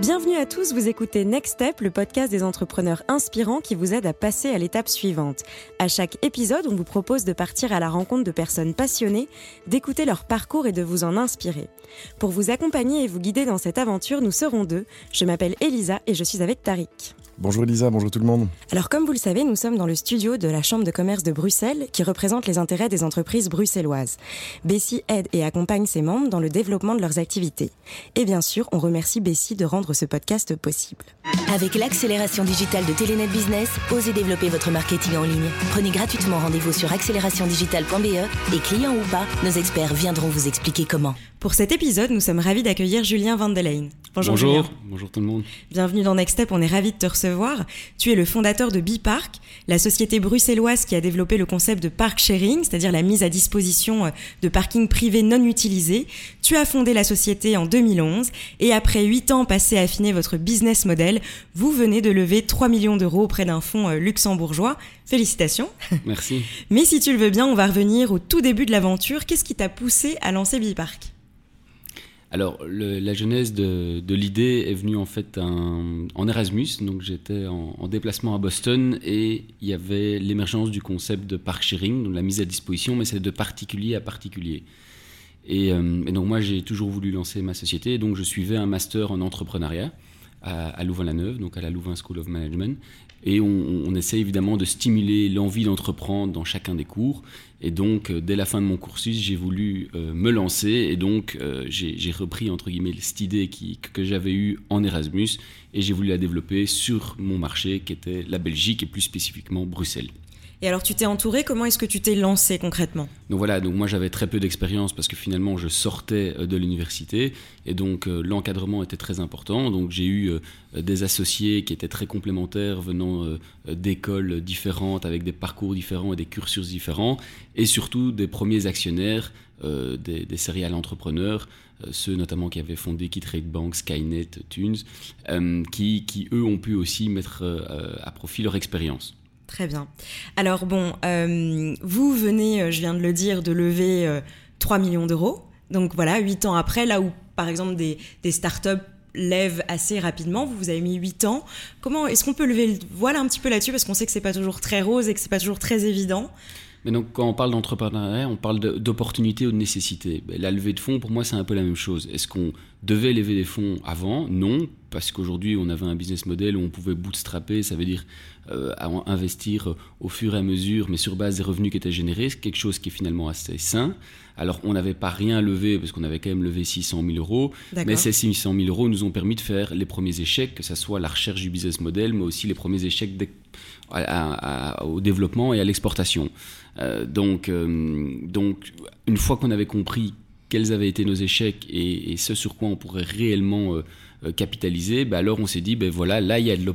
Bienvenue à tous, vous écoutez Next Step, le podcast des entrepreneurs inspirants qui vous aide à passer à l'étape suivante. À chaque épisode, on vous propose de partir à la rencontre de personnes passionnées, d'écouter leur parcours et de vous en inspirer. Pour vous accompagner et vous guider dans cette aventure, nous serons deux. Je m'appelle Elisa et je suis avec Tariq. Bonjour Elisa, bonjour tout le monde. Alors comme vous le savez, nous sommes dans le studio de la Chambre de commerce de Bruxelles qui représente les intérêts des entreprises bruxelloises. Bessie aide et accompagne ses membres dans le développement de leurs activités. Et bien sûr, on remercie Bessie de rendre ce podcast possible. Avec l'accélération digitale de Telenet Business, osez développer votre marketing en ligne. Prenez gratuitement rendez-vous sur accélérationdigitale.be et clients ou pas, nos experts viendront vous expliquer comment. Pour cet épisode, nous sommes ravis d'accueillir Julien Vandelein. Bonjour, Bonjour. Bonjour tout le monde. Bienvenue dans Next Step, on est ravis de te recevoir. Tu es le fondateur de Bipark, la société bruxelloise qui a développé le concept de park sharing, c'est-à-dire la mise à disposition euh, de parkings privés non utilisés. Tu as fondé la société en 2011 et après 8 ans passés à affiner votre business model, vous venez de lever 3 millions d'euros auprès d'un fonds euh, luxembourgeois. Félicitations. Merci. Mais si tu le veux bien, on va revenir au tout début de l'aventure. Qu'est-ce qui t'a poussé à lancer Bipark? Alors, la genèse de, l'idée est venue en fait en Erasmus. Donc, j'étais en, déplacement à Boston et il y avait l'émergence du concept de park sharing, donc la mise à disposition, mais c'est de particulier à particulier. Et, euh, donc, moi, j'ai toujours voulu lancer ma société. Donc, je suivais un master en entrepreneuriat à Louvain-la-Neuve, donc à la Louvain School of Management. Et on, essaie évidemment de stimuler l'envie d'entreprendre dans chacun des cours. Et donc, euh, dès la fin de mon cursus, j'ai voulu euh, me lancer. Et donc, euh, j'ai repris, entre guillemets, cette idée que j'avais eue en Erasmus. Et j'ai voulu la développer sur mon marché, qui était la Belgique et plus spécifiquement Bruxelles. Et alors tu t'es entouré, comment est-ce que tu t'es lancé concrètement? Donc voilà, donc moi j'avais très peu d'expérience parce que finalement je sortais euh, de l'université et donc euh, l'encadrement était très important. Donc j'ai eu euh, des associés qui étaient très complémentaires venant d'écoles différentes avec des parcours différents et des cursus différents et surtout des premiers actionnaires, des, des serial entrepreneurs ceux notamment qui avaient fondé KeyTrade Bank, Skynet, Tunes, qui, eux ont pu aussi mettre à profit leur expérience. Très bien. Alors bon, euh, vous venez, euh, je viens de le dire, de lever 3 euh, millions d'euros. Donc voilà, 8 ans après, là où par exemple des, des startups lèvent assez rapidement, vous, vous avez mis 8 ans. Comment est-ce qu'on peut lever le voile un petit peu là-dessus? Parce qu'on sait que c'est pas toujours très rose et que c'est pas toujours très évident. Mais donc, quand on parle d'entrepreneuriat, on parle d'opportunité ou de nécessité. La levée de fonds, pour moi, c'est un peu la même chose. Est-ce qu'on devait lever des fonds avant? Non, parce qu'aujourd'hui, on avait un business model où on pouvait bootstrapper, ça veut dire euh, investir au fur et à mesure, mais sur base des revenus qui étaient générés, quelque chose qui est finalement assez sain. Alors, on n'avait pas rien levé, parce qu'on avait quand même levé 600 000 euros, mais ces 600 000 euros nous ont permis de faire les premiers échecs, que ce soit la recherche du business model, mais aussi les premiers échecs au développement et à l'exportation. Euh, donc, euh, donc, une fois qu'on avait compris quels avaient été nos échecs et, ce sur quoi on pourrait réellement euh, capitaliser, bah alors on s'est dit, ben voilà, là il y, a une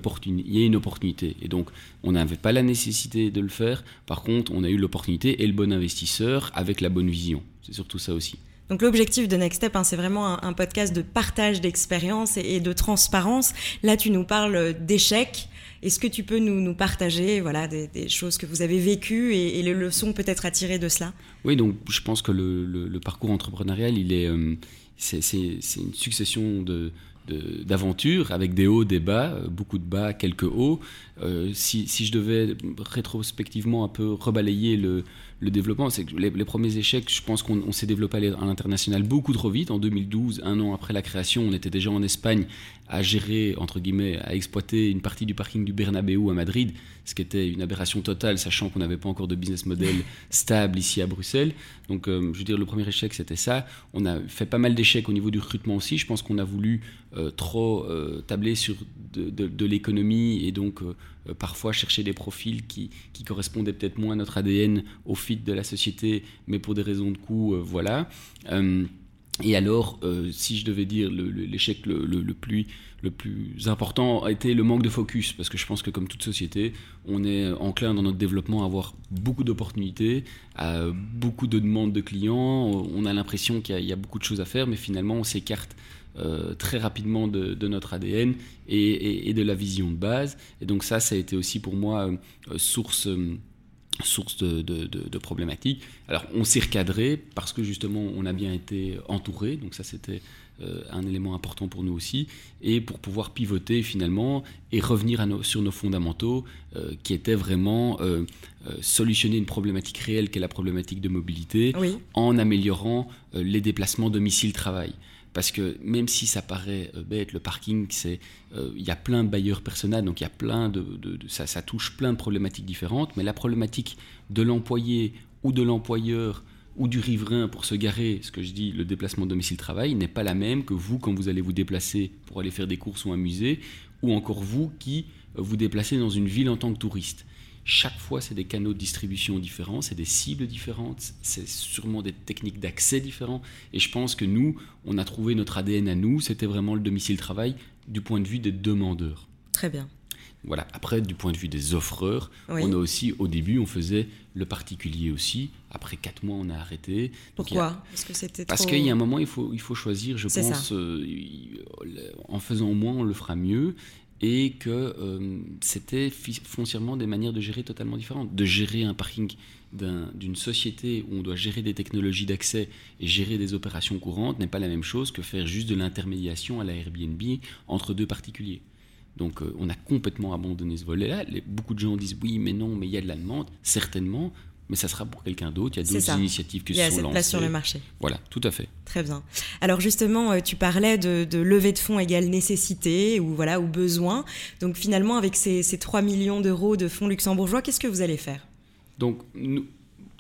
opportunité. Et donc on n'avait pas la nécessité de le faire, par contre on a eu l'opportunité et le bon investisseur avec la bonne vision. C'est surtout ça aussi. Donc l'objectif de Next Step, hein, c'est vraiment un, podcast de partage d'expérience et, de transparence. Là, tu nous parles d'échecs. Est-ce que tu peux nous, partager voilà, des, choses que vous avez vécues et, les leçons peut-être à tirer de cela? Oui, donc je pense que le, parcours entrepreneurial, il est, euh, c'est, une succession d'aventures avec des hauts, des bas, euh, beaucoup de bas, quelques hauts. Euh, si, si, je devais rétrospectivement un peu rebalayer le, le développement, c'est que les, premiers échecs, je pense qu'on s'est développé à l'international beaucoup trop vite. En 2012, un an après la création, on était déjà en Espagne à gérer, entre guillemets, à exploiter une partie du parking du Bernabeu à Madrid, ce qui était une aberration totale, sachant qu'on n'avait pas encore de business model stable ici à Bruxelles. Donc, euh, je veux dire, le premier échec, c'était ça. On a fait pas mal d'échecs au niveau du recrutement aussi. Je pense qu'on a voulu euh, trop euh, tabler sur de, l'économie et donc parfois chercher des profils qui, qui correspondaient peut-être moins à notre ADN, au fit de la société, mais pour des raisons de coût, voilà. Et alors, euh, si je devais dire l'échec le, plus, le plus important a été le manque de focus, parce que je pense que comme toute société, on est enclin dans notre développement à avoir beaucoup d'opportunités, à beaucoup de demandes de clients, on a l'impression qu'il y, a beaucoup de choses à faire, mais finalement on s'écarte euh, très rapidement de, notre ADN et, et, de la vision de base. Et donc ça, ça a été aussi pour moi euh, source source de, problématiques. Alors on s'est recadré parce que justement on a bien été entouré, donc ça c'était euh, un élément important pour nous aussi, et pour pouvoir pivoter finalement et revenir à sur nos fondamentaux euh, qui étaient vraiment euh, solutionner une problématique réelle qui est la problématique de mobilité en améliorant les déplacements domicile-travail. Parce que même si ça paraît bête, le parking, c'est il y a plein de bailleurs personnels, donc il y a plein de, ça, ça, touche plein de problématiques différentes, mais la problématique de l'employé ou de l'employeur ou du riverain pour se garer, ce que je dis, le déplacement domicile-travail, n'est pas la même que vous quand vous allez vous déplacer pour aller faire des courses ou un musée, ou encore vous qui euh, vous déplacez dans une ville en tant que touriste. Chaque fois, c'est des canaux de distribution différents, c'est des cibles différentes, c'est sûrement des techniques d'accès différents. Et je pense que nous, on a trouvé notre ADN à nous, c'était vraiment le domicile-travail du point de vue des demandeurs. Très bien. Voilà. Après, du point de vue des offreurs, on a aussi, au début, on faisait le particulier aussi. Après quatre mois, on a arrêté. Pourquoi? Parce que c'était Parce qu'il y a un moment, il faut, il faut choisir. Je pense, euh, en faisant moins, on le fera mieux. Et que euh, c'était foncièrement des manières de gérer totalement différentes. De gérer un parking d'une société où on doit gérer des technologies d'accès et gérer des opérations courantes n'est pas la même chose que faire juste de l'intermédiation à la Airbnb entre deux particuliers. Donc euh, on a complètement abandonné ce volet-là. Beaucoup de gens disent oui, mais non, mais il y a de la demande, certainement, mais ça sera pour quelqu'un d'autre. Il y a d'autres initiatives qui se sont lancées. Il y a cette place sur le marché. Voilà, tout à fait. Très bien. Alors justement, euh, tu parlais de, de levée de fonds égale nécessité ou voilà ou besoin. Donc finalement, avec ces, ces 3 millions d'euros de fonds luxembourgeois, qu'est-ce que vous allez faire? Donc nous,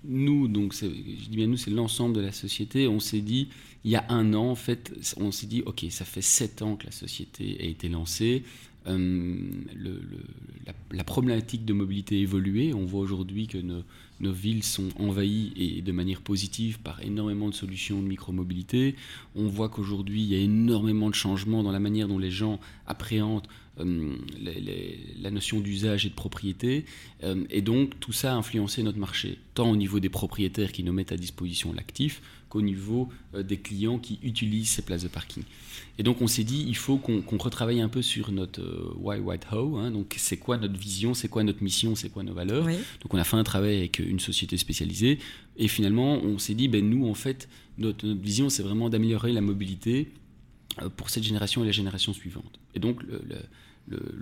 nous, donc je dis bien nous, c'est l'ensemble de la société. On s'est dit, il y a un an, en fait, on s'est dit, ok, ça fait sept ans que la société a été lancée. Euh, la, problématique de mobilité évolué. On voit aujourd'hui que nos, nos, villes sont envahies et de manière positive par énormément de solutions de micromobilité. On voit qu'aujourd'hui, il y a énormément de changements dans la manière dont les gens appréhendent euh, la notion d'usage et de propriété. Euh, et donc, tout ça a influencé notre marché, tant au niveau des propriétaires qui nous mettent à disposition l'actif, qu'au niveau des clients qui utilisent ces places de parking. Et donc on s'est dit, il faut qu'on retravaille un peu sur notre euh, why, white, how. Hein. donc c'est quoi notre vision, c'est quoi notre mission, c'est quoi nos valeurs. Donc on a fait un travail avec une société spécialisée. Et finalement, on s'est dit, ben nous, en fait, notre, vision, c'est vraiment d'améliorer la mobilité euh, pour cette génération et la génération suivante. Et donc le, le,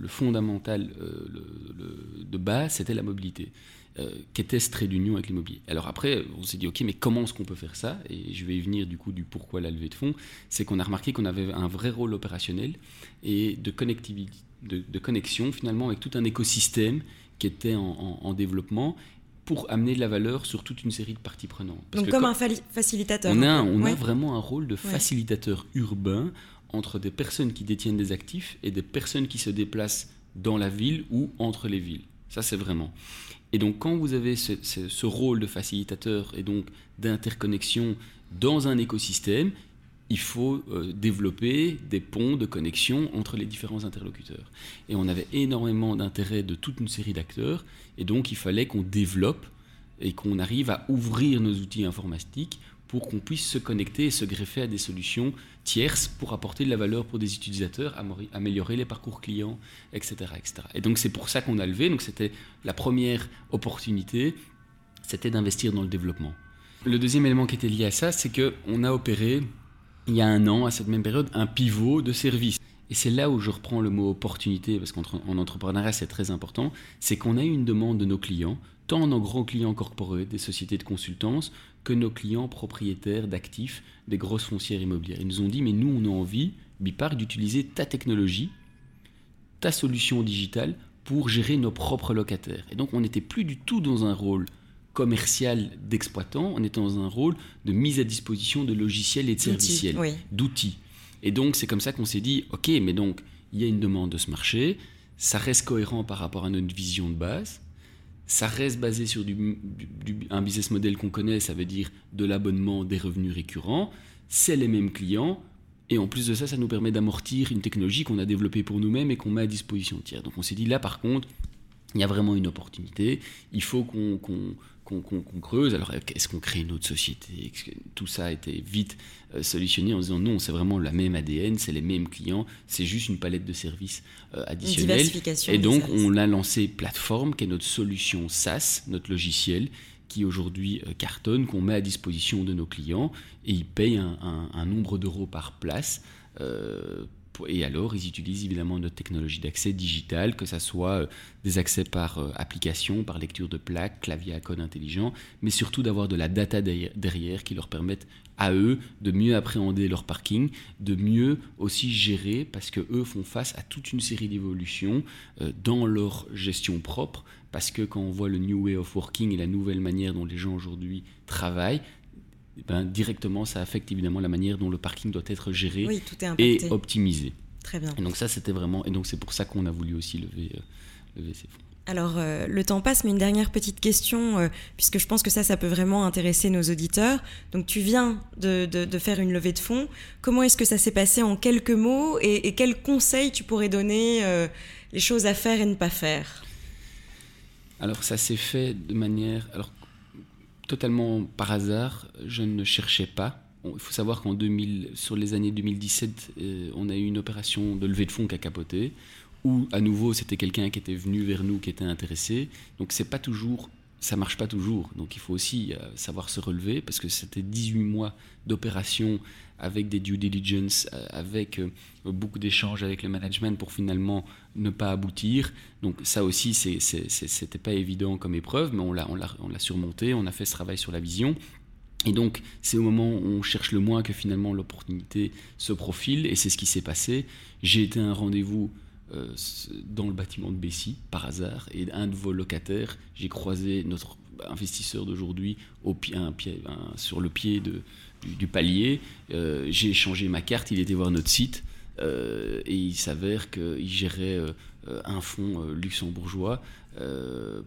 fondamental euh, de base, c'était la mobilité. Euh, qu'était ce trait d'union avec l'immobilier. Alors après, on s'est dit, ok, mais comment est-ce qu'on peut faire ça? Et je vais y venir du coup du pourquoi la levée de fonds. C'est qu'on a remarqué qu'on avait un vrai rôle opérationnel et de connectivité, de, connexion finalement avec tout un écosystème qui était en, développement pour amener de la valeur sur toute une série de parties prenantes. Donc comme un facilitateur. On, a, on a vraiment un rôle de facilitateur urbain entre des personnes qui détiennent des actifs et des personnes qui se déplacent dans la ville ou entre les villes. Ça, c'est vraiment. Et donc quand vous avez ce, rôle de facilitateur et donc d'interconnexion dans un écosystème, il faut euh, développer des ponts de connexion entre les différents interlocuteurs. Et on avait énormément d'intérêt de toute une série d'acteurs, et donc il fallait qu'on développe et qu'on arrive à ouvrir nos outils informatiques pour qu'on puisse se connecter et se greffer à des solutions tierces pour apporter de la valeur pour des utilisateurs, améliorer les parcours clients, etc. etc. Et donc c'est pour ça qu'on a levé, donc c'était la première opportunité, c'était d'investir dans le développement. Le deuxième élément qui était lié à ça, c'est qu'on a opéré, il y a un an, à cette même période, un pivot de service. Et c'est là où je reprends le mot opportunité, parce qu'en entrepreneuriat c'est très important, c'est qu'on a eu une demande de nos clients, tant nos grands clients corporés, des sociétés de consultance, que nos clients propriétaires d'actifs des grosses foncières immobilières. Ils nous ont dit, mais nous, on a envie, Bipark, d'utiliser ta technologie, ta solution digitale pour gérer nos propres locataires. Et donc, on n'était plus du tout dans un rôle commercial d'exploitant, on était dans un rôle de mise à disposition de logiciels et de serviciels, d'outils. Et donc, c'est comme ça qu'on s'est dit, OK, mais donc, il y a une demande de ce marché, ça reste cohérent par rapport à notre vision de base, ça reste basé sur un business model qu'on connaît, ça veut dire de l'abonnement, des revenus récurrents, c'est les mêmes clients, et en plus de ça, ça nous permet d'amortir une technologie qu'on a développée pour nous-mêmes et qu'on met à disposition tiers. Donc on s'est dit là par contre, il y a vraiment une opportunité, il faut qu'on qu'on creuse. Alors, est-ce qu'on crée une autre société? Tout ça a été vite euh, solutionné en disant non, c'est vraiment la même ADN, c'est les mêmes clients, c'est juste une palette de services euh, additionnels. Et donc, on a lancé Plateforme, qui est notre solution SaaS, notre logiciel, qui aujourd'hui euh, cartonne, qu'on met à disposition de nos clients, et ils payent un, nombre d'euros par place. Et alors, ils utilisent évidemment notre technologie d'accès digital, que ce soit euh, des accès par euh, application, par lecture de plaques, clavier à code intelligent, mais surtout d'avoir de la data derrière qui leur permettent à eux de mieux appréhender leur parking, de mieux aussi gérer, parce que eux font face à toute une série d'évolutions euh, dans leur gestion propre, parce que quand on voit le New Way of Working et la nouvelle manière dont les gens aujourd'hui travaillent, ben, directement, ça affecte évidemment la manière dont le parking doit être géré et optimisé. Très bien. Et donc ça, c'était vraiment, et donc c'est pour ça qu'on a voulu aussi lever, euh, lever ces fonds. Alors, euh, le temps passe, mais une dernière petite question, euh, puisque je pense que ça, ça peut vraiment intéresser nos auditeurs. Donc, tu viens de, de, faire une levée de fonds. Comment est-ce que ça s'est passé en quelques mots et, et quels conseils tu pourrais donner les choses à faire et ne pas faire? Alors, ça s'est fait de manière... Alors, totalement par hasard, je ne cherchais pas. Il faut savoir qu'en 2000, sur les années 2017, euh, on a eu une opération de levée de fonds qui a capoté, où à nouveau c'était quelqu'un qui était venu vers nous, qui était intéressé. Donc c'est pas toujours, ça marche pas toujours. Donc il faut aussi euh, savoir se relever parce que c'était 18 mois d'opération avec des due diligence, euh, avec euh, beaucoup d'échanges avec le management pour finalement ne pas aboutir. Donc ça aussi, c'était pas évident comme épreuve, mais on l'a, on l'a surmonté, on a fait ce travail sur la vision. Et donc, c'est au moment où on cherche le moins que finalement l'opportunité se profile, et c'est ce qui s'est passé. J'ai été à un rendez-vous dans le bâtiment de Bessie, par hasard, et un de vos locataires, j'ai croisé notre investisseur d'aujourd'hui sur le pied du, palier. Euh, j'ai échangé ma carte, il était voir notre site euh, et il s'avère qu'il gérait euh, un fonds luxembourgeois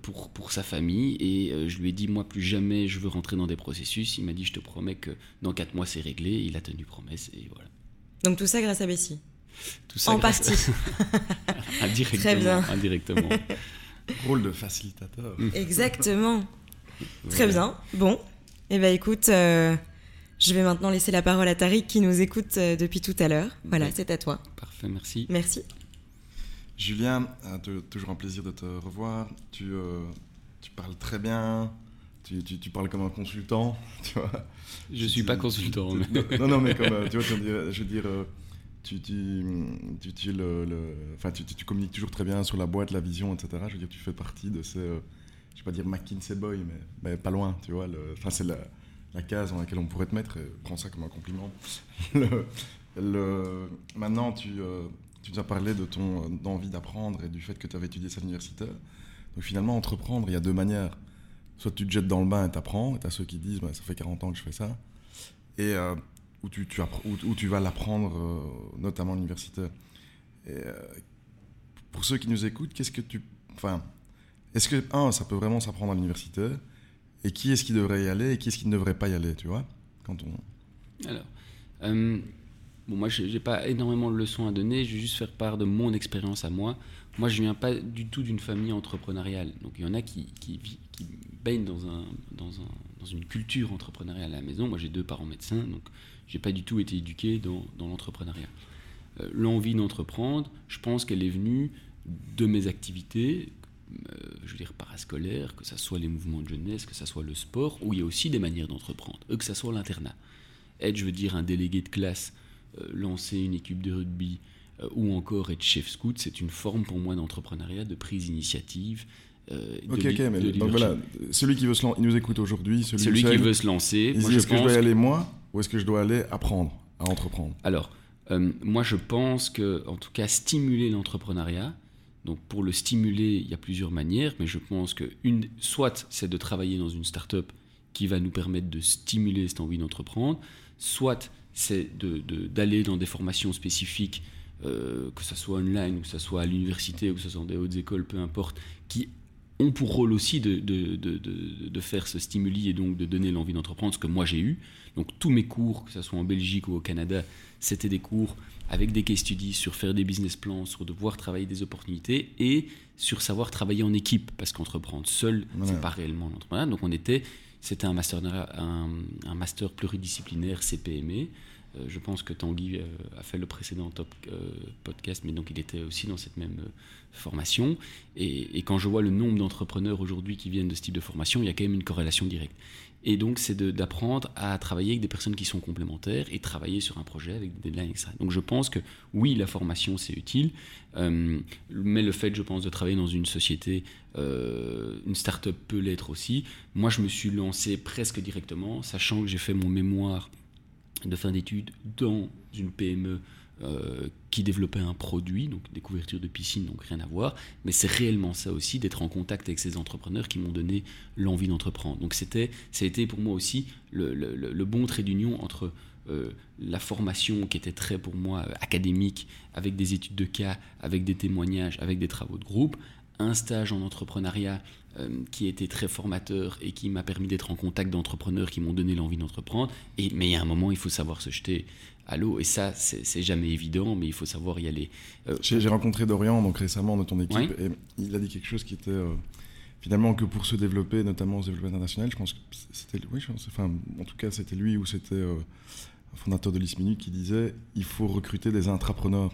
pour, pour sa famille et je lui ai dit moi plus jamais je veux rentrer dans des processus. Il m'a dit je te promets que dans 4 mois c'est réglé. Il a tenu promesse et voilà. Donc tout ça grâce à Bessie tout ça En partie. indirectement, Très bien. indirectement. Rôle de facilitateur. Exactement. Très bien. Bon. Eh bien écoute, je vais maintenant laisser la parole à Tariq qui nous écoute euh, depuis tout à l'heure. Voilà, c'est à toi. Parfait, merci. Merci. Julien, euh, toujours un plaisir de te revoir. Tu, euh, tu parles très bien. Tu, tu, parles comme un consultant, tu vois. Je ne suis pas consultant. Mais... Non, non, mais comme, tu vois, je veux dire, tu, tu, tu, tu, communiques toujours très bien sur la boîte, la vision, etc. Je veux dire, tu fais partie de ces, je ne vais pas dire McKinsey Boy, mais, mais pas loin, tu vois. Enfin, c'est la case dans laquelle on pourrait te mettre, prends ça comme un compliment. le, maintenant, tu, euh, tu nous as parlé de ton euh, envie d'apprendre et du fait que tu avais étudié ça à l'université. Donc finalement, entreprendre, il y a deux manières. Soit tu te jettes dans le bain et t'apprends, et tu as ceux qui disent bah, ça fait 40 ans que je fais ça, et euh, où, tu, vas l'apprendre, notamment à l'université. Et pour ceux qui nous écoutent, qu'est-ce que tu. Enfin, est-ce que, un, ça peut vraiment s'apprendre à l'université? Et qui est-ce qui devrait y aller et qui est-ce qui ne devrait pas y aller, tu vois quand on... Alors, euh, bon, moi, je n'ai pas énormément de leçons à donner, je vais juste faire part de mon expérience à moi. Moi, je ne viens pas du tout d'une famille entrepreneuriale. Donc, il y en a qui, qui, qui baignent dans, un, dans, un, dans, une culture entrepreneuriale à la maison. Moi, j'ai deux parents médecins, donc je n'ai pas du tout été éduqué dans, l'entrepreneuriat. Euh, l'envie d'entreprendre, je pense qu'elle est venue de mes activités euh, je veux dire, parascolaire, que ce soit les mouvements de jeunesse, que ce soit le sport, où il y a aussi des manières d'entreprendre, que ce soit l'internat. Être, je veux dire, un délégué de classe, euh, lancer une équipe de rugby, euh, ou encore être chef scout, c'est une forme pour moi d'entrepreneuriat, de prise d'initiative. Ok, ok, mais donc voilà, celui qui veut se lancer, il nous écoute aujourd'hui, celui, celui qui veut se lancer. est-ce que je dois y aller moi, ou est-ce que je dois aller apprendre à entreprendre? Alors, moi je pense que, en tout cas, stimuler l'entrepreneuriat, donc pour le stimuler, il y a plusieurs manières, mais je pense que une, soit c'est de travailler dans une start-up qui va nous permettre de stimuler cette envie d'entreprendre, soit c'est d'aller dans des formations spécifiques, euh, que ce soit online, ou que ce soit à l'université, ou que ce soit dans des hautes écoles, peu importe, qui ont pour rôle aussi de, de, de, de, faire ce stimuli et donc de donner l'envie d'entreprendre, ce que moi j'ai eu. Donc tous mes cours, que ce soit en Belgique ou au Canada, c'était des cours avec des case studies sur faire des business plans, sur devoir travailler des opportunités et sur savoir travailler en équipe, parce qu'entreprendre seul, c'est pas réellement l'entrepreneuriat. Donc on était, c'était un master, un, un master pluridisciplinaire CPME. Euh, je pense que Tanguy euh, a fait le précédent top euh, podcast, mais donc il était aussi dans cette même formation. Et, quand je vois le nombre d'entrepreneurs aujourd'hui qui viennent de ce type de formation, il y a quand même une corrélation directe. Et donc, c'est d'apprendre à travailler avec des personnes qui sont complémentaires et travailler sur un projet avec des deadlines, etc. Donc, je pense que oui, la formation, c'est utile, mais le fait, je pense, de travailler dans une société, une start-up peut l'être aussi. Moi, je me suis lancé presque directement, sachant que j'ai fait mon mémoire de fin d'études dans une PME euh, qui développait un produit, donc des couvertures de piscine, donc rien à voir. Mais c'est réellement ça aussi, d'être en contact avec ces entrepreneurs qui m'ont donné l'envie d'entreprendre. Donc c'était, ça a été pour moi aussi le, bon trait d'union entre euh, la formation qui était très pour moi euh, académique, avec des études de cas, avec des témoignages, avec des travaux de groupe, un stage en entrepreneuriat qui a été très formateur et qui m'a permis d'être en contact d'entrepreneurs qui m'ont donné l'envie d'entreprendre. Et, mais il y a un moment, il faut savoir se jeter à l'eau. Et ça, c'est jamais évident, mais il faut savoir y aller. Euh, J'ai rencontré Dorian donc récemment de ton équipe et il a dit quelque chose qui était euh, finalement que pour se développer, notamment au développement international, je pense que c'était oui, enfin, en tout cas c'était lui ou c'était un fondateur de l'ISMINU qui disait il faut recruter des intrapreneurs.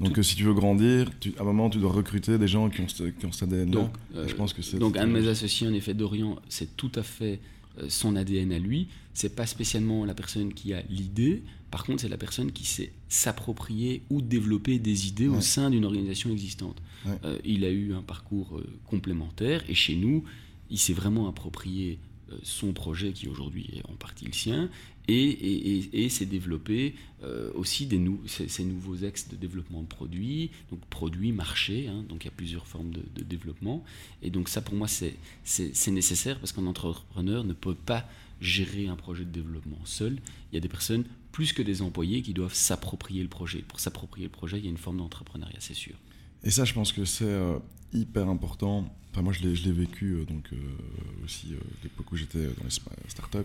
Donc si tu veux grandir, à un moment tu dois recruter des gens qui ont, qui ont cet ADN. Donc, euh, je pense que c'est. Donc un de mes associés, en effet, Dorian, c'est tout à fait euh, son ADN à lui. C'est pas spécialement la personne qui a l'idée. Par contre, c'est la personne qui sait s'approprier ou développer des idées au sein d'une organisation existante. Euh, il a eu un parcours complémentaire et chez nous, il s'est vraiment approprié son projet qui aujourd'hui est en partie le sien et, et, c'est développer euh, aussi des ces, nouveaux axes de développement de produits, donc produits, marché, hein, donc il y a plusieurs formes de, développement. Et donc ça pour moi c'est nécessaire parce qu'un entrepreneur ne peut pas gérer un projet de développement seul. Il y a des personnes, plus que des employés, qui doivent s'approprier le projet. Pour s'approprier le projet, il y a une forme d'entrepreneuriat, c'est sûr. Et ça, je pense que c'est euh, hyper important. Enfin, moi, je l'ai vécu euh, donc, aussi à l'époque où j'étais dans les startups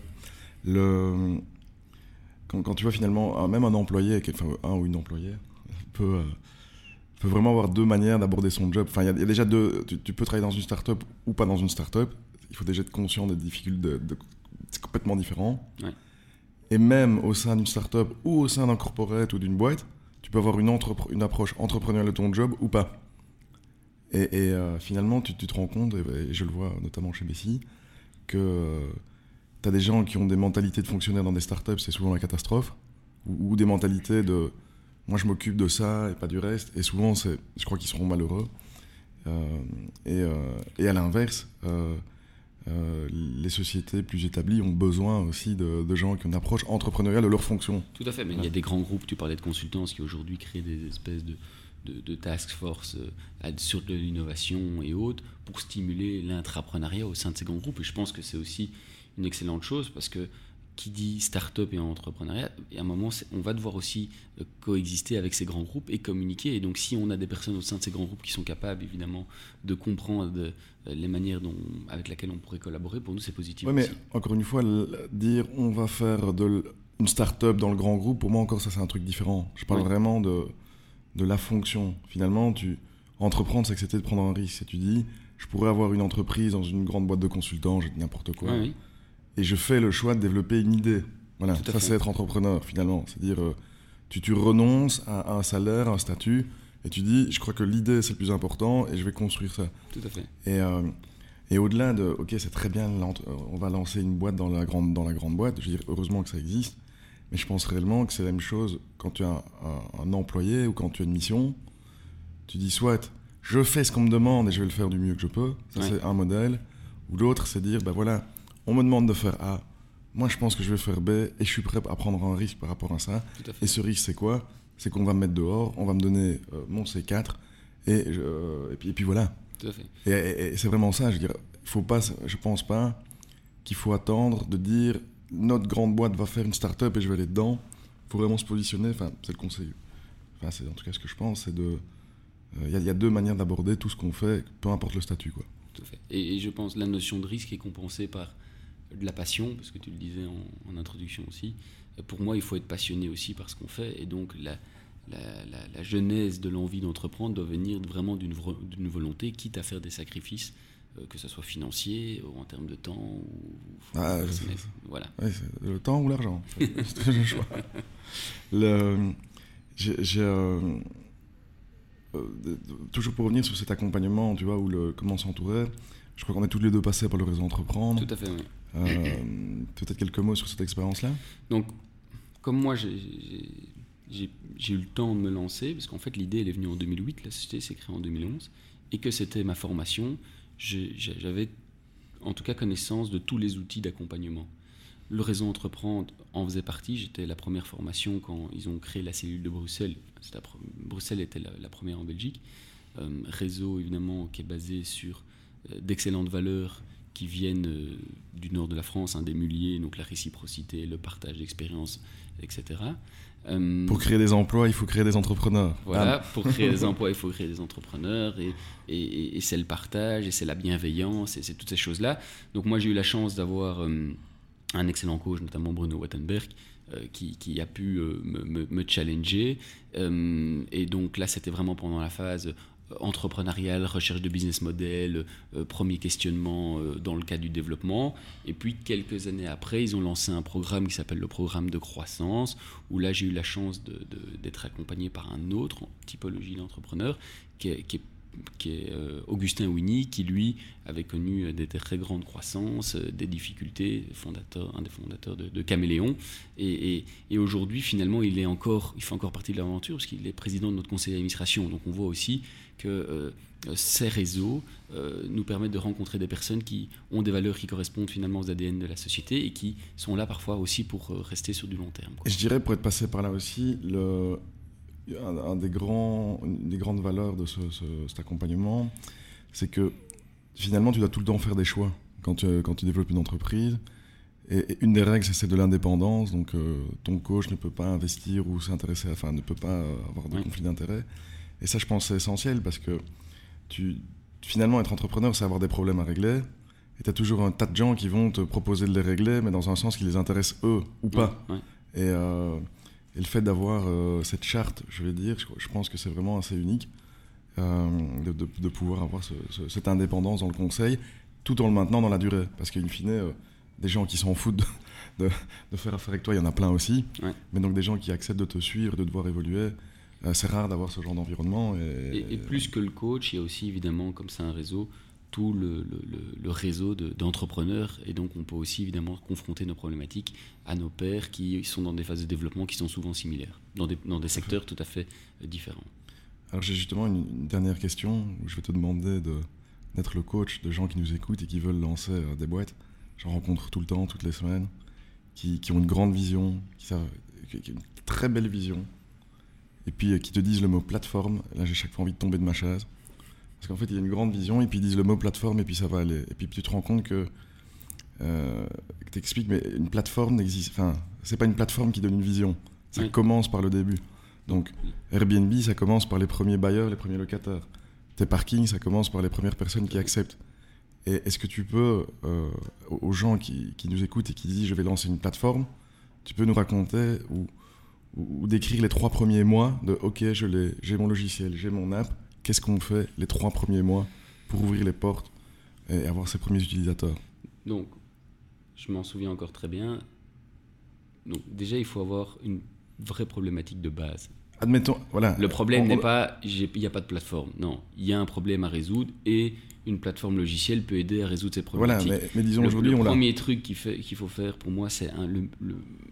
le, quand, tu vois finalement, même un employé, enfin, un ou une employée, peut, euh, peut vraiment avoir deux manières d'aborder son job. Enfin, il y, a déjà deux. Tu, peux travailler dans une start-up ou pas dans une start-up. Il faut déjà être conscient des difficultés. De, c'est complètement différent. Et même au sein d'une start-up ou au sein d'un corporate ou d'une boîte, tu peux avoir une, approche entrepreneuriale de ton job ou pas. Et, euh, finalement, tu, te rends compte, et, je le vois notamment chez Bessie, que tu as des gens qui ont des mentalités de fonctionnaire dans des startups, c'est souvent la catastrophe, ou, des mentalités de moi je m'occupe de ça et pas du reste, et souvent je crois qu'ils seront malheureux. Euh, euh, et, à l'inverse, euh, les sociétés plus établies ont besoin aussi de, gens qui ont une approche entrepreneuriale de leur fonction. Tout à fait, mais il y a des grands groupes, tu parlais de consultance, qui aujourd'hui créent des espèces de, de, task force sur de l'innovation et autres pour stimuler l'intrapreneuriat au sein de ces grands groupes. Et je pense que c'est aussi une excellente chose parce que qui dit start-up et entrepreneuriat, à un moment, on va devoir aussi euh, coexister avec ces grands groupes et communiquer. Et donc, si on a des personnes au sein de ces grands groupes qui sont capables, évidemment, de comprendre euh, les manières dont, avec lesquelles on pourrait collaborer, pour nous, c'est positif. Oui, mais encore une fois, dire on va faire de une start-up dans le grand groupe, pour moi, encore, ça, c'est un truc différent. Je parle vraiment de, de la fonction. Finalement, tu entreprendre, c'est accepter de prendre un risque. Et tu dis, je pourrais avoir une entreprise dans une grande boîte de consultants, dis n'importe quoi. oui et je fais le choix de développer une idée. Voilà, ça c'est être entrepreneur finalement. C'est-à-dire, euh, tu, tu renonces à, un salaire, à un statut, et tu dis, je crois que l'idée c'est le plus important, et je vais construire ça. Tout à fait. Et, euh, et au-delà de, ok, c'est très bien, euh, on va lancer une boîte dans la grande, dans la grande boîte, je veux dire, heureusement que ça existe, mais je pense réellement que c'est la même chose quand tu as un, employé ou quand tu as une mission. Tu dis, soit je fais ce qu'on me demande et je vais le faire du mieux que je peux, ça c'est un modèle, ou l'autre c'est dire, ben voilà, on me demande de faire A, moi je pense que je vais faire B et je suis prêt à prendre un risque par rapport à ça. et ce risque c'est quoi? C'est qu'on va me mettre dehors, on va me donner euh, mon C4 et, et, puis, et puis voilà. Tout à fait. Et, c'est vraiment ça, je dire, faut pas, je pense pas qu'il faut attendre de dire notre grande boîte va faire une start-up et je vais aller dedans. Il faut vraiment se positionner, enfin c'est le conseil. Enfin c'est en tout cas ce que je pense, c'est de... Il euh, y, a deux manières d'aborder tout ce qu'on fait, peu importe le statut quoi. tout à fait. Et, je pense que la notion de risque est compensée par de la passion, parce que tu le disais en, introduction aussi. Pour moi, il faut être passionné aussi par ce qu'on fait, et donc la, la, genèse de l'envie d'entreprendre doit venir vraiment d'une volonté, quitte à faire des sacrifices, euh, que ce soit financier ou en termes de temps. Ou, ah, voilà. le temps ou l'argent, c'est le choix. Le, euh, euh, toujours pour revenir sur cet accompagnement, tu vois, ou le, comment s'entourer, je crois qu'on est tous les deux passés par le réseau Entreprendre. Tout à fait, oui. Peut-être quelques mots sur cette expérience-là? Donc, comme moi, j'ai j'ai eu le temps de me lancer, parce qu'en fait l'idée elle est venue en 2008, la société s'est créée en 2011, et que c'était ma formation, j'avais en tout cas connaissance de tous les outils d'accompagnement. Le réseau Entreprendre en faisait partie, j'étais la première formation quand ils ont créé la cellule de Bruxelles, Bruxelles était la, première en Belgique, euh, réseau évidemment qui est basé sur euh, d'excellentes valeurs qui viennent euh, du nord de la France, un des Muliers, donc la réciprocité, le partage d'expériences, etc. Euh, pour créer des emplois, il faut créer des entrepreneurs. Voilà, pour créer des emplois, il faut créer des entrepreneurs, et, et, c'est le partage, et c'est la bienveillance, et c'est toutes ces choses-là. Donc moi, j'ai eu la chance d'avoir euh, un excellent coach, notamment Bruno Wattenberg, euh, qui, qui, a pu me, me, challenger. et donc là, c'était vraiment pendant la phase entrepreneuriale, recherche de business model, euh, premier questionnement euh, dans le cadre du développement. Et puis quelques années après, ils ont lancé un programme qui s'appelle le programme de croissance, où là j'ai eu la chance d'être accompagné par un autre typologie d'entrepreneur qui est, qui est euh, Augustin Winnie, qui lui avait connu des très grandes croissances, des difficultés, fondateur, un des fondateurs de, Caméléon. Et, aujourd'hui, finalement, il, est encore, il fait encore partie de l'aventure, parce qu'il est président de notre conseil d'administration. Donc on voit aussi que euh, ces réseaux euh, nous permettent de rencontrer des personnes qui ont des valeurs qui correspondent finalement aux ADN de la société et qui sont là parfois aussi pour euh, rester sur du long terme. Et je dirais, pour être passé par là aussi, le, un, des grands, une des grandes valeurs de ce, cet accompagnement, c'est que finalement, tu dois tout le temps faire des choix quand tu, quand tu développes une entreprise. Et, une des règles, c'est celle de l'indépendance. Donc, ton coach ne peut pas investir ou s'intéresser, enfin, ne peut pas avoir de conflit d'intérêt. Et ça, je pense, c'est essentiel parce que tu, finalement, être entrepreneur, c'est avoir des problèmes à régler. Et tu as toujours un tas de gens qui vont te proposer de les régler, mais dans un sens qui les intéresse eux ou pas. Euh, et, le fait d'avoir euh, cette charte, je vais dire, je, pense que c'est vraiment assez unique euh, de, pouvoir avoir cette indépendance dans le conseil, tout en le maintenant dans la durée. Parce qu'in fine, des gens qui s'en foutent de, faire affaire avec toi, il y en a plein aussi. Mais donc des gens qui acceptent de te suivre, de devoir évoluer. Euh, c'est rare d'avoir ce genre d'environnement. Et, plus que le coach, il y a aussi évidemment, comme c'est un réseau, tout le, réseau d'entrepreneurs. et donc, on peut aussi évidemment confronter nos problématiques à nos pairs qui sont dans des phases de développement qui sont souvent similaires, dans des, secteurs tout à fait euh, différents. Alors, j'ai justement une, dernière question je vais te demander d'être le coach de gens qui nous écoutent et qui veulent lancer euh, des boîtes. J'en rencontre tout le temps, toutes les semaines, qui, ont une grande vision, qui ont une très belle vision, et puis euh, qui te disent le mot plateforme. Là, j'ai chaque fois envie de tomber de ma chaise. Parce qu'en fait, il y a une grande vision, et puis ils disent le mot plateforme, et puis ça va aller. Et puis tu te rends compte que. Euh, t'expliques, mais une plateforme n'existe. Enfin, c'est pas une plateforme qui donne une vision. Ça commence par le début. Donc, Airbnb, ça commence par les premiers bailleurs, les premiers locataires. Tes parkings, ça commence par les premières personnes qui acceptent. Et est-ce que tu peux, euh, aux gens qui, qui, nous écoutent et qui disent je vais lancer une plateforme, tu peux nous raconter ou ou, décrire les trois premiers mois de OK, j'ai mon logiciel, j'ai mon app, qu'est-ce qu'on fait les trois premiers mois pour ouvrir les portes et avoir ses premiers utilisateurs? Donc, je m'en souviens encore très bien. Donc, déjà, il faut avoir une vraie problématique de base. Admettons, voilà. Le problème n'est pas, il n'y a pas de plateforme. Non, il y a un problème à résoudre et une plateforme logicielle peut aider à résoudre ces problématiques. Voilà, mais, disons aujourd'hui, Le premier truc qu'il, faut faire pour moi, c'est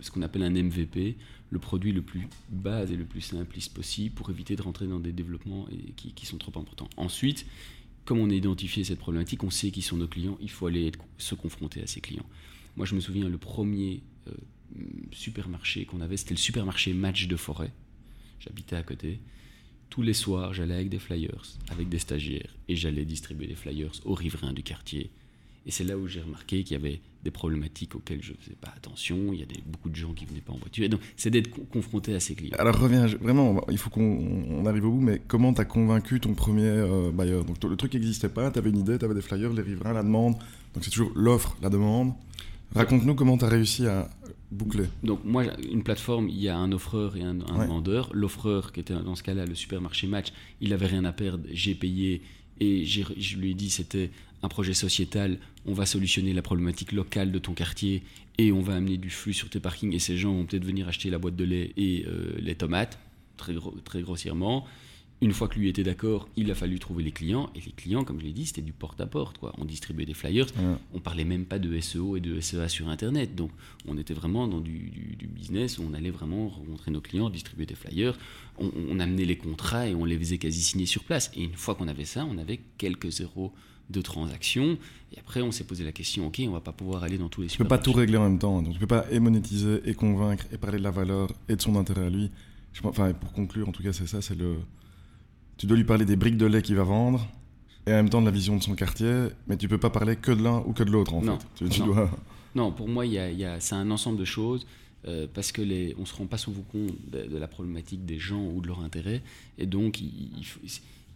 ce qu'on appelle un MVP, le produit le plus base et le plus simpliste possible pour éviter de rentrer dans des développements qui, sont trop importants. Ensuite, comme on a identifié cette problématique, on sait qui sont nos clients, il faut aller se confronter à ces clients. Moi, je me souviens, le premier euh, supermarché qu'on avait, c'était le supermarché Match de Forêt. J'habitais à côté. Tous les soirs, j'allais avec des flyers, avec des stagiaires, et j'allais distribuer des flyers aux riverains du quartier. Et c'est là où j'ai remarqué qu'il y avait des problématiques auxquelles je ne faisais pas attention. Il y a beaucoup de gens qui venaient pas en voiture. Donc, c'est d'être confronté à ces clients. Alors, reviens, vraiment, il faut qu'on arrive au bout, mais comment tu as convaincu ton premier bailleur Donc, le truc n'existait pas, tu avais une idée, tu avais des flyers, les riverains, la demande. Donc, c'est toujours l'offre, la demande. Raconte-nous comment tu as réussi à boucler. Donc moi, une plateforme, il y a un offreur et un, un vendeur. L'offreur, qui était dans ce cas-là le supermarché Match, il avait rien à perdre, j'ai payé et je lui ai dit c'était un projet sociétal, on va solutionner la problématique locale de ton quartier et on va amener du flux sur tes parkings et ces gens vont peut-être venir acheter la boîte de lait et euh, les tomates, très, très grossièrement. Une fois que lui était d'accord, il a fallu trouver les clients. Et les clients, comme je l'ai dit, c'était du porte-à-porte. Quoi. On distribuait des flyers. On parlait même pas de SEO et de SEA sur Internet. Donc, on était vraiment dans du, business où on allait vraiment rencontrer nos clients, distribuer des flyers. On, amenait les contrats et on les faisait quasi signer sur place. Et une fois qu'on avait ça, on avait quelques zéros de transactions. Et après, on s'est posé la question, OK, on va pas pouvoir aller dans tous les Tu peux pas tout régler en même temps. Donc, tu peux pas et monétiser, et convaincre, et parler de la valeur, et de son intérêt à lui. enfin, pour conclure, en tout cas, c'est ça, c'est le tu dois lui parler des briques de lait qu'il va vendre et en même temps de la vision de son quartier, mais tu peux pas parler que de l'un ou que de l'autre en non, fait. Tu, non. Dois... non. pour moi, y a, c'est un ensemble de choses. Euh, parce que les, on se rend pas souvent compte de, la problématique des gens ou de leur intérêt, et donc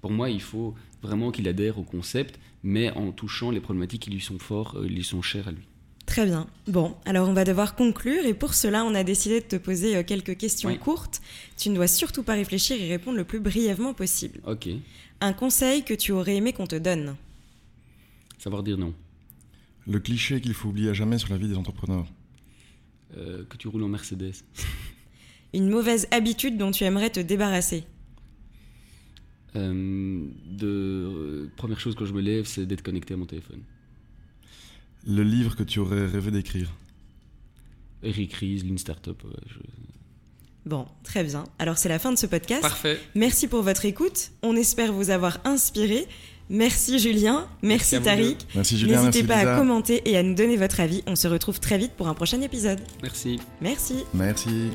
pour moi, il faut vraiment qu'il adhère au concept, mais en touchant les problématiques qui lui sont fortes, euh, lui sont chères à lui. Très bien. Bon, alors on va devoir conclure et pour cela, on a décidé de te poser euh, quelques questions courtes. Tu ne dois surtout pas réfléchir et répondre le plus brièvement possible. Ok. Un conseil que tu aurais aimé qu'on te donne? Savoir dire non. Le cliché qu'il faut oublier à jamais sur la vie des entrepreneurs euh, Que tu roules en Mercedes. Une mauvaise habitude dont tu aimerais te débarrasser euh, de, Première chose quand je me lève, c'est d'être connecté à mon téléphone. Le livre que tu aurais rêvé d'écrire Eric Ries, Lean Startup. Bon, très bien. Alors c'est la fin de ce podcast. Parfait. Merci pour votre écoute. On espère vous avoir inspiré. Merci Julien, merci, merci Tariq. Merci Julien. N'hésitez pas à commenter et à nous donner votre avis. On se retrouve très vite pour un prochain épisode. Merci. Merci. Merci.